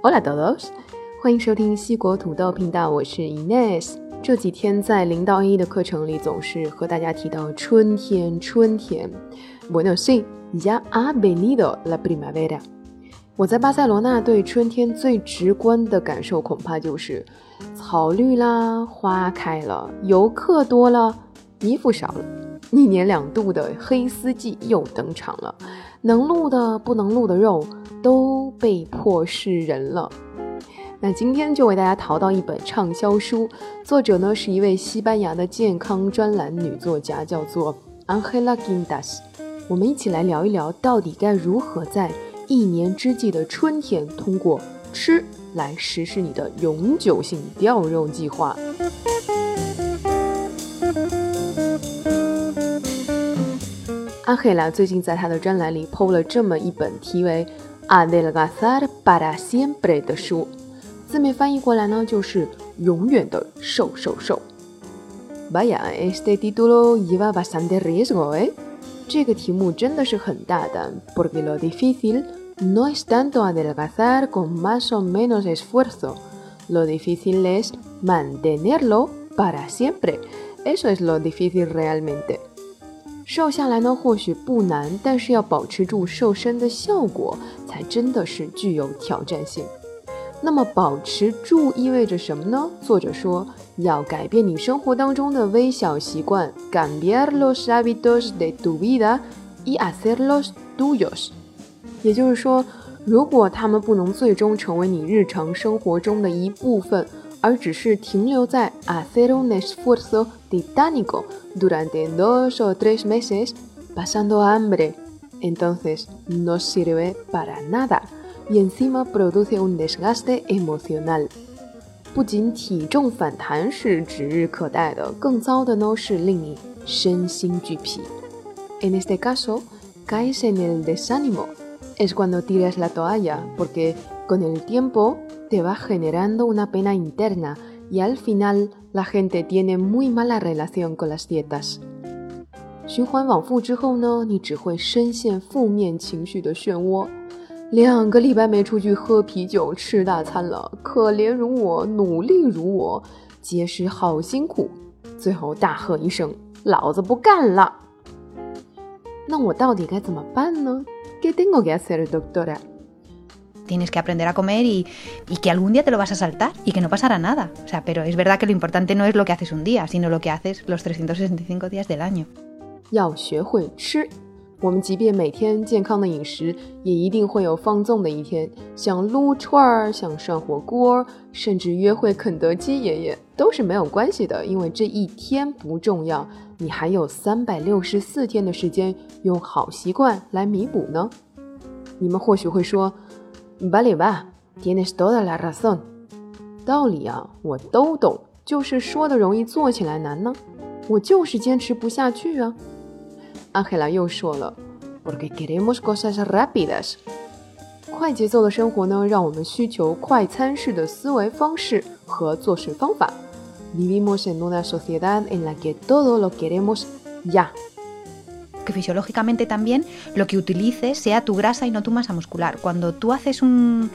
Hola todos，欢迎收听西国土豆频道，我是 Ines。这几天在零到 A 的课程里，总是和大家提到春天，春天。Bueno sí, ya ha venido la primavera。我在巴塞罗那对春天最直观的感受，恐怕就是草绿啦，花开了，游客多了，衣服少了，一年两度的黑丝季又登场了，能录的不能录的肉都被迫示人了。那今天就为大家淘到一本畅销书，作者呢是一位西班牙的健康专栏女作家，叫做 Angela Guindas。我们一起来聊一聊，到底该如何在一年之计的春天，通过吃来实施你的永久性掉肉计划。阿黑拉最近在他的专栏里 PO 了这么一本题为《Adelgazar para siempre》的书，字面翻译过来呢就是“永远的瘦瘦瘦”。Vaya, este título lleva bastante riesgo, ¿eh? 这个题目真的是很大胆，porque lo difícil no es tanto adelgazar con más o menos esfuerzo, lo difícil es mantenerlo para siempre. Eso es lo difícil realmente. 瘦下来呢，或许不难，但是要保持住瘦身的效果，才真的是具有挑战性。那么保持住意味着什么呢？作者说，要改变你生活当中的微小习惯，cambiar los hábitos de tu vida y hacerlos tuyos。也就是说，如果他们不能最终成为你日常生活中的一部分，而只是停留在 hacer un esfuerzo titánico durante dos o tres meses pasando hambre，entonces no sirve para nada。y encima produce un desgaste emocional。不仅体重反弹是指日可待的，更糟的呢是令你身心俱疲。En este caso, caes en el desánimo. Es cuando tiras la toalla, porque con el tiempo te va generando una pena interna y al final la gente tiene muy mala relación con las dietas。循环往复之后呢，你只会深陷负面情绪的漩涡。两个礼拜没出去喝啤酒、吃大餐了，可怜如我，努力如我，节食好辛苦，最后大喝一声：“老子不干了！”那我到底该怎么办呢？¿Qué tengo que hacer, doctora? Tienes que aprender a comer y, y que algún día te lo vas a saltar y que no pasará nada. O sea, pero es verdad que lo importante no es lo que haces un día, sino lo que haces los 365 días del año. 要学会吃。我们即便每天健康的饮食，也一定会有放纵的一天。想撸串儿，想涮火锅，甚至约会肯德基爷爷，都是没有关系的，因为这一天不重要，你还有三百六十四天的时间，用好习惯来弥补呢。你们或许会说 ，Vale va，tienes toda la razón。道理啊，我都懂，就是说的容易，做起来难呢。我就是坚持不下去啊。安黑拉又说了，porque queremos cosas rápidas。快节奏的生活呢，让我们需求快餐式的思维方式和做事方法。Vivimos en una sociedad en la que todo lo queremos ya。Que fisiológicamente también lo que utilices sea tu grasa y no tu masa muscular. Cuando tú haces un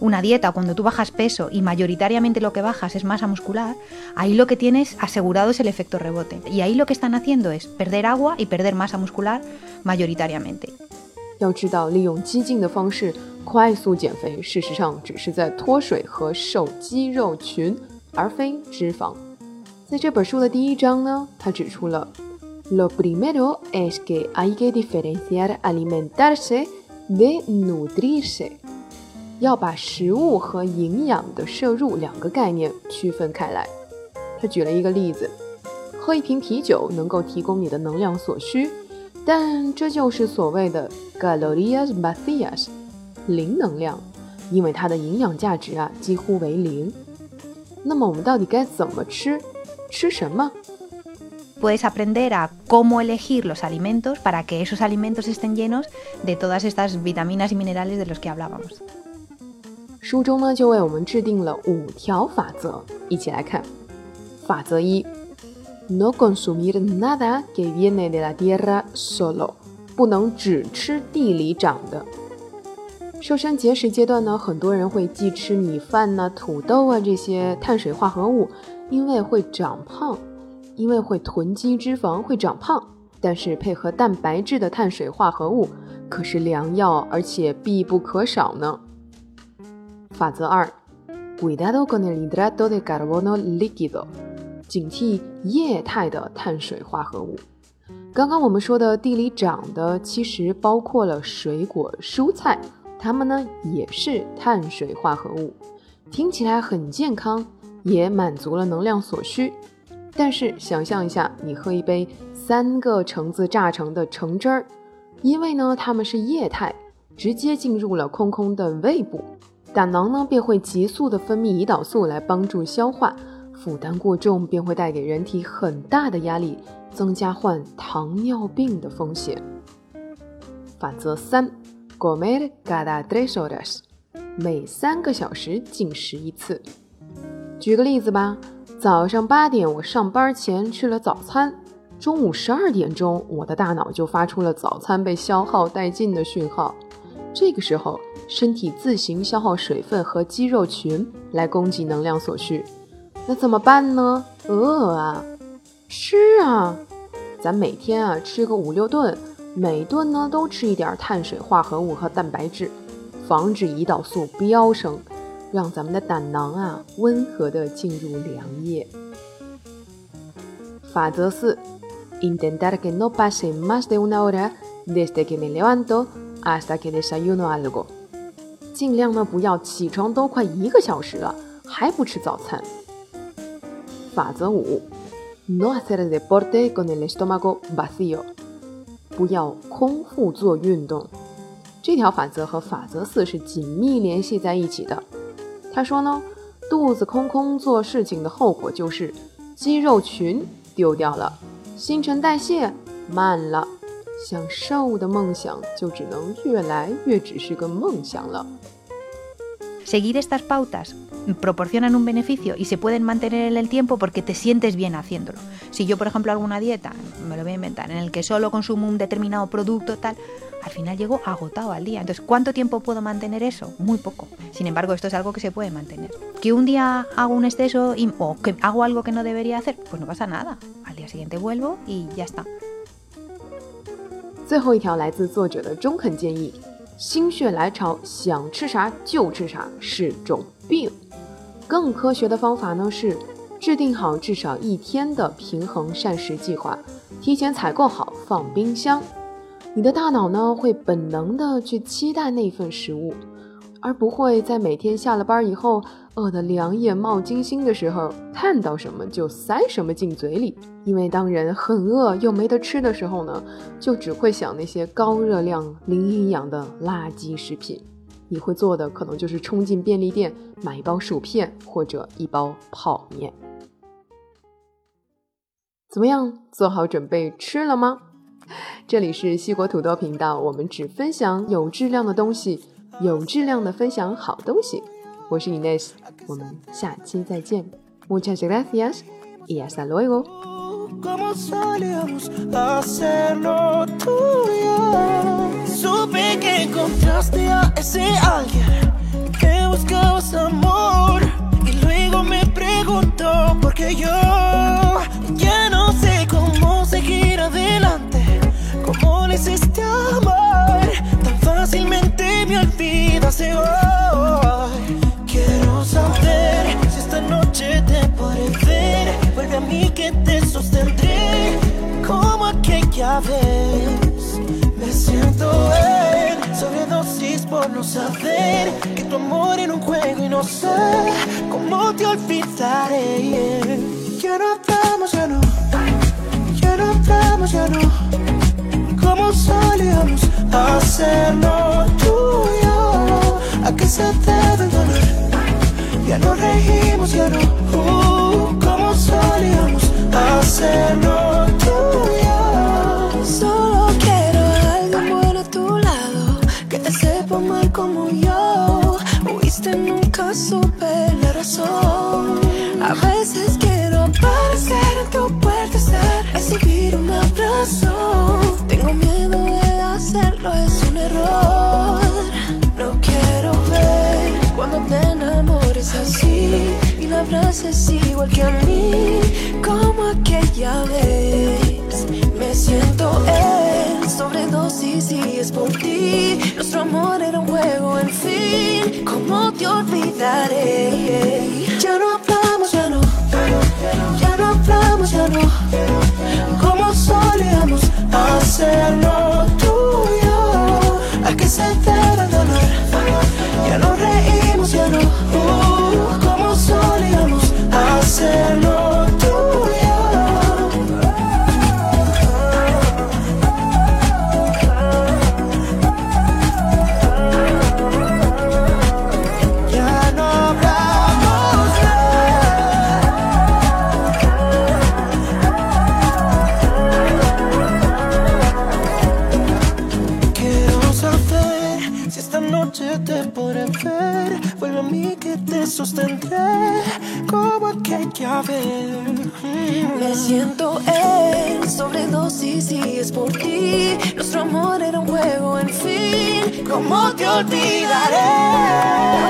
una dieta, cuando tú bajas peso y mayoritariamente lo que bajas es masa muscular, ahí lo que tienes asegurado es el efecto rebote. Y ahí lo que están haciendo es perder agua y perder masa muscular mayoritariamente. 要知道，利用激进的方式快速减肥，事实上只是在脱水和瘦肌肉群，而非脂肪。在这本书的第一章呢，他指出了 ，Lo primero es que hay que diferenciar alimentarse de nutrirse。要把食物和营养的摄入两个概念区分开来。他举了一个例子：喝一瓶啤酒能够提供你的能量所需，但这就是所谓的 calorías vacías，零能量，因为它的营养价值啊几乎为零。那么我们到底该怎么吃？吃什么 ？Puedes aprender a cómo elegir los alimentos para que esos alimentos estén llenos de todas estas vitaminas y minerales de los que hablábamos. 书中呢，就为我们制定了五条法则，一起来看。法则一：No consumir nada que viene de la tierra solo，不能只吃地里长的。 瘦身节食阶段呢，很多人会忌吃米饭呐、土豆啊这些碳水化合物，因为会长胖， 因为会囤积脂肪会长胖。但是配合蛋白质的碳水化合物可是良药，而且必不可少呢。法则二，cuidado con el hidrato de carbono líquido，警惕液态的碳水化合物。刚刚我们说的地里长的，其实包括了水果、蔬菜。它们呢也是碳水化合物，听起来很健康，也满足了能量所需。但是想象一下，你喝一杯三个橙子榨成的橙汁儿，因为呢它们是液态，直接进入了空空的胃部，胆囊呢便会急速的分泌胰岛素来帮助消化，负担过重便会带给人体很大的压力，增加患糖尿病的风险。法则三。Comer cada tres horas，每三个小时进食一次。举个例子吧，早上八点我上班前吃了早餐，中午十二点钟我的大脑就发出了早餐被消耗殆尽的讯号。这个时候，身体自行消耗水分和肌肉群来供给能量所需。那怎么办呢？饿啊，吃啊，咱每天啊吃个五六顿。每顿呢都吃一点碳水化合物和蛋白质，防止胰岛素飙升，让咱们的胆囊啊温和的进入凉液。法则四：intentar que no pase más de una hora desde que me levanto hasta que desayuno algo。尽量呢不要起床都快一个小时了还不吃早餐。法则五：no hacer deporte con el estómago vacío。不要空腹做运动，这条法则和法则四是紧密联系在一起的。他说呢，肚子空空做事情的后果就是肌肉群丢掉了，新陈代谢慢了，想瘦的梦想就只能越来越只是个梦想了。proporcionan un beneficio y se pueden mantener en el tiempo porque te sientes bien haciéndolo. Si yo, por ejemplo, hago una dieta, me lo voy a inventar, en el que solo consumo un determinado producto, tal, al final llego agotado al día. Entonces, ¿cuánto tiempo puedo mantener eso? Muy poco. Sin embargo, esto es algo que se puede mantener. Que un día hago un exceso o que hago algo que no debería hacer, pues no pasa nada. Al día siguiente vuelvo y ya está. 心血来潮，想吃啥就吃啥是种病。 更科学的方法呢是制定好至少一天的平衡膳食计划，提前采购好放冰箱。你的大脑呢会本能的去期待那份食物。而不会在每天下了班以后饿得两眼冒金星的时候，看到什么就塞什么进嘴里。因为当人很饿又没得吃的时候呢，就只会想那些高热量、零营养的垃圾食品。你会做的可能就是冲进便利店买一包薯片或者一包泡面。怎么样，做好准备吃了吗？这里是西国土豆频道，我们只分享有质量的东西。有质量的分享好东西，我是 Ines，我们下期再见。Muchas gracias y hasta luego。Supe que encontraste a ese alguien que buscabas amor. Y luego me preguntó por qué yo por no saber que tu amor era un juego y no sé cómo te olvidaré. Ya no estamos, ya no. Ya no estamos, ya no. Como solíamos hacerlo a qué se debe el dolor. Ya no reímos, ya no, uh, como solíamos hacerlo Nunca supe la razón. A veces quiero aparecer en tu puerta, estar, recibir un abrazo. Tengo miedo de hacerlo, es un error. No quiero beses así y la abraces igual que a mí, como aquella vez. Me siento en sobredosis y es por ti. Nuestro amor era un juego, en ¿cómo te olvidaré? Ya no hablamos, ya no, ya no hablamos, ya no, como solíamos hacerlo sostendré como aquella vez. Me siento en sobredosis y es por ti. Nuestro amor era un juego, en fin. ¿Cómo te olvidaré?